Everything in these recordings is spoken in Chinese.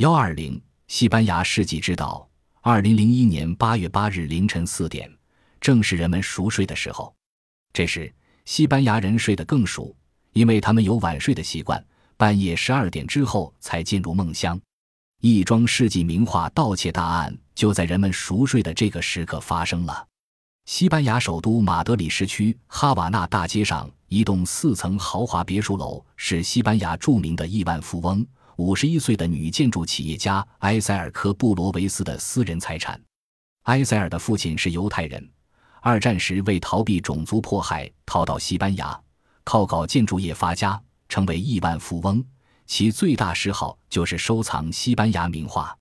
幺二零，西班牙世纪之岛。二零零一年八月八日凌晨四点，正是人们熟睡的时候。这时，西班牙人睡得更熟，因为他们有晚睡的习惯，半夜十二点之后才进入梦乡。一桩世纪名画盗窃大案就在人们熟睡的这个时刻发生了。西班牙首都马德里市区哈瓦那大街上，一栋四层豪华别墅楼是西班牙著名的亿万富翁。五十一岁的女建筑企业家埃塞尔科布罗维斯的私人财产。埃塞尔的父亲是犹太人，二战时为逃避种族迫害逃到西班牙，靠搞建筑业发家，成为亿万富翁。其最大嗜好就是收藏西班牙名画。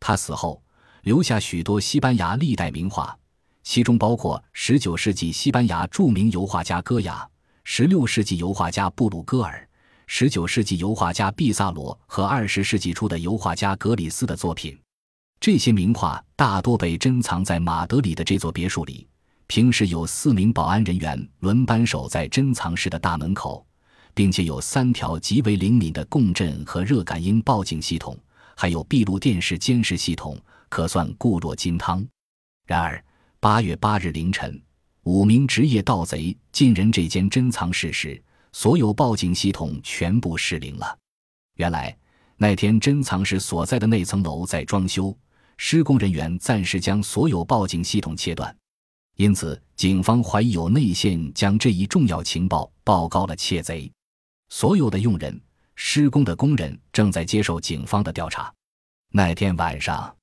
他死后留下许多西班牙历代名画，其中包括十九世纪西班牙著名油画家戈雅、十六世纪油画家布鲁戈尔。十九世纪油画家毕萨罗和二十世纪初的油画家格里斯的作品，这些名画大多被珍藏在马德里的这座别墅里。平时有四名保安人员轮班守在珍藏室的大门口，并且有三条极为灵敏的共振和热感应报警系统，还有闭路电视监视系统，可算固若金汤。然而，八月八日凌晨，五名职业盗贼进人这间珍藏室时，所有报警系统全部失灵了。原来那天珍藏室所在的那层楼在装修，施工人员暂时将所有报警系统切断，因此警方怀疑有内线将这一重要情报报告了窃贼。所有的佣人、施工的工人正在接受警方的调查。那天晚上，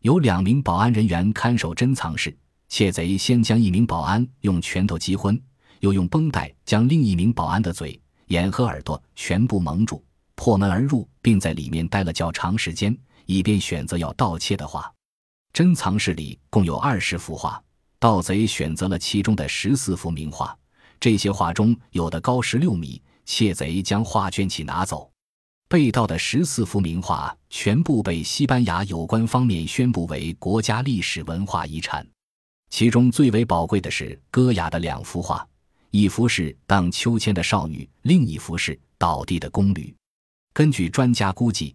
有两名保安人员看守珍藏室，窃贼先将一名保安用拳头击昏。又用绷带将另一名保安的嘴、眼和耳朵全部蒙住，破门而入，并在里面待了较长时间，以便选择要盗窃的画。珍藏室里共有二十幅画，盗贼选择了其中的十四幅名画。这些画中有的高十六米，窃贼将画卷起拿走。被盗的十四幅名画全部被西班牙有关方面宣布为国家历史文化遗产，其中最为宝贵的是戈雅的两幅画。一幅是荡秋千的少女，另一幅是倒地的宫女。根据专家估计，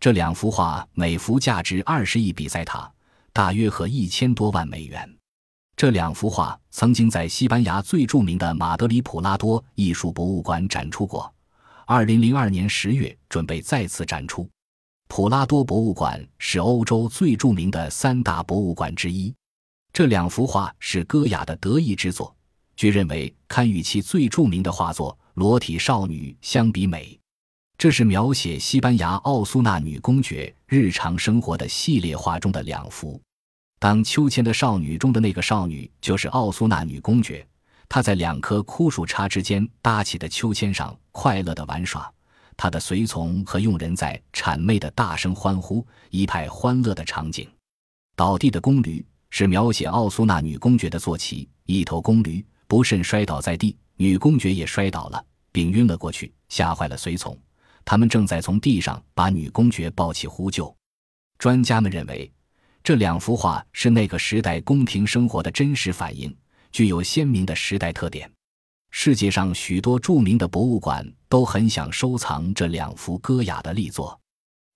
这两幅画每幅价值二十亿比塞塔，大约合一千多万美元。这两幅画曾经在西班牙最著名的马德里普拉多艺术博物馆展出过，二零零二年十月准备再次展出。普拉多博物馆是欧洲最著名的三大博物馆之一。这两幅画是戈雅的得意之作。据认为，堪与其最著名的画作《裸体少女》相比美。这是描写西班牙奥苏纳女公爵日常生活的系列画中的两幅。当秋千的少女中的那个少女就是奥苏纳女公爵，她在两棵枯树杈之间搭起的秋千上快乐地玩耍，她的随从和佣人在谄媚地大声欢呼，一派欢乐的场景。倒地的公驴是描写奥苏纳女公爵的坐骑，一头公驴。不慎摔倒在地，女公爵也摔倒了，并晕了过去，吓坏了随从。他们正在从地上把女公爵抱起呼救。专家们认为，这两幅画是那个时代宫廷生活的真实反映，具有鲜明的时代特点。世界上许多著名的博物馆都很想收藏这两幅戈雅的力作。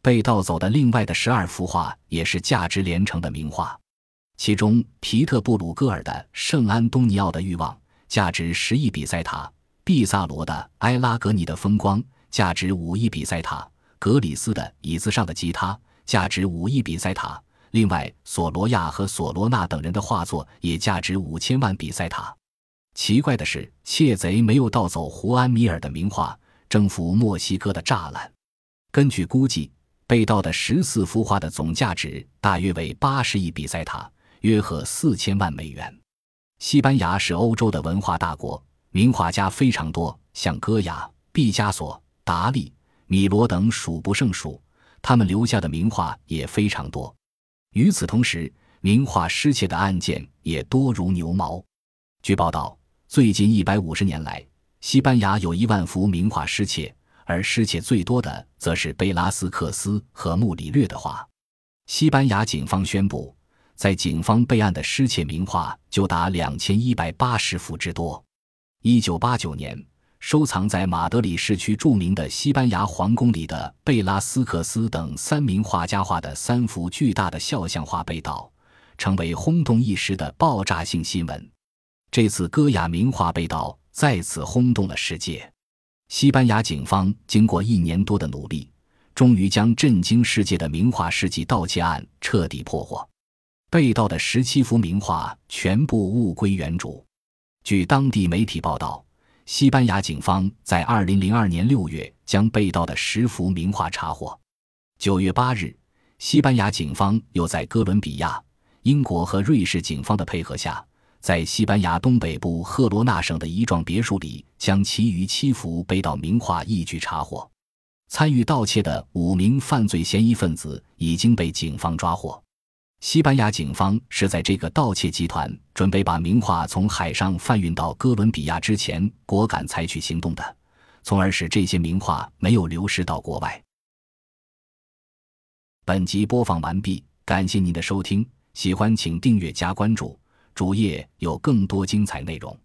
被盗走的另外的十二幅画也是价值连城的名画，其中皮特布鲁戈尔的《圣安东尼奥的欲望》。价值十亿比塞塔，毕萨罗的《埃拉格尼的风光》价值五亿比塞塔，格里斯的《椅子上的吉他》价值五亿比塞塔。另外，索罗亚和索罗纳等人的画作也价值五千万比塞塔。奇怪的是，窃贼没有盗走胡安·米尔的名画《征服墨西哥的栅栏》。根据估计，被盗的十四幅画的总价值大约为八十亿比塞塔，约合四千万美元。西班牙是欧洲的文化大国，名画家非常多，像戈雅、毕加索、达利、米罗等数不胜数。他们留下的名画也非常多。与此同时，名画失窃的案件也多如牛毛。据报道，最近一百五十年来，西班牙有一万幅名画失窃，而失窃最多的则是贝拉斯克斯和穆里略的画。西班牙警方宣布。在警方备案的失窃名画就达两千一百八十幅之多。一九八九年，收藏在马德里市区著名的西班牙皇宫里的贝拉斯克斯等三名画家画的三幅巨大的肖像画被盗，成为轰动一时的爆炸性新闻。这次戈雅名画被盗再次轰动了世界。西班牙警方经过一年多的努力，终于将震惊世界的名画世纪盗窃案彻底破获。被盗的十七幅名画全部物归原主。据当地媒体报道，西班牙警方在二零零二年六月将被盗的十幅名画查获。九月八日，西班牙警方又在哥伦比亚、英国和瑞士警方的配合下。在西班牙东北部赫罗纳省的一幢别墅里，将其余七幅被盗名画一举查获。参与盗窃的五名犯罪嫌疑分子已经被警方抓获。西班牙警方是在这个盗窃集团准备把名画从海上贩运到哥伦比亚之前，果敢采取行动的，从而使这些名画没有流失到国外。本集播放完毕，感谢您的收听，喜欢请订阅加关注。主页有更多精彩内容。